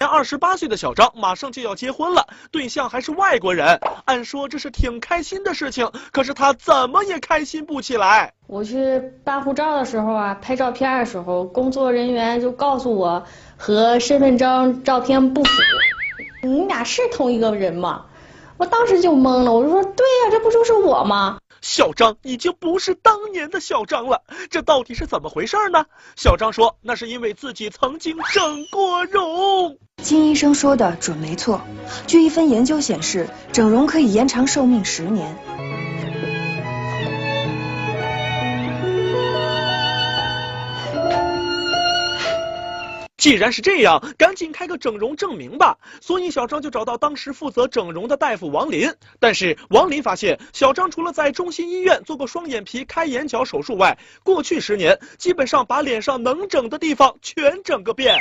年二十八岁的小张马上就要结婚了，对象还是外国人。按说这是挺开心的事情，可是他怎么也开心不起来。我去办护照的时候啊，拍照片的时候，工作人员就告诉我和身份证照片不符。你俩是同一个人吗？我当时就懵了，我就说对呀，这不就是我吗？小张已经不是当年的小张了，这到底是怎么回事呢？小张说，那是因为自己曾经整过容。金医生说的准没错，据一份研究显示，整容可以延长寿命十年。既然是这样，赶紧开个整容证明吧。所以小张就找到当时负责整容的大夫王林。但是王林发现，小张除了在中心医院做过双眼皮开眼角手术外，过去十年基本上把脸上能整的地方全整个遍。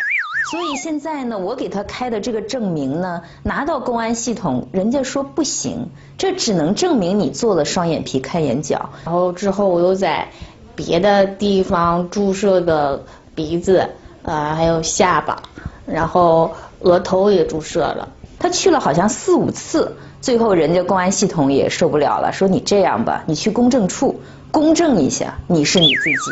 所以现在呢，我给他开的这个证明呢，拿到公安系统，人家说不行，这只能证明你做了双眼皮开眼角。然后之后我又在别的地方注射的鼻子。啊，还有下巴，然后额头也注射了。他去了好像四五次，最后人家公安系统也受不了了，说你这样吧，你去公证处公证一下，你是你自己。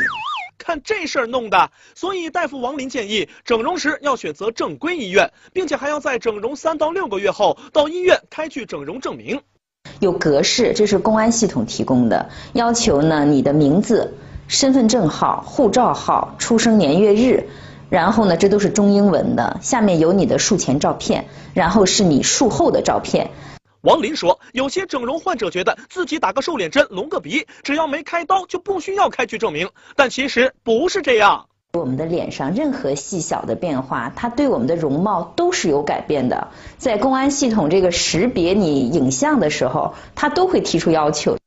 看这事儿弄的，所以大夫王林建议，整容时要选择正规医院，并且还要在整容三到六个月后到医院开具整容证明。有格式，这是公安系统提供的要求呢，你的名字、身份证号、护照号、出生年月日。然后呢，这都是中英文的。下面有你的术前照片，然后是你术后的照片。王林说，有些整容患者觉得自己打个瘦脸针、隆个鼻，只要没开刀就不需要开具证明，但其实不是这样。我们的脸上任何细小的变化，它对我们的容貌都是有改变的。在公安系统这个识别你影像的时候，它都会提出要求。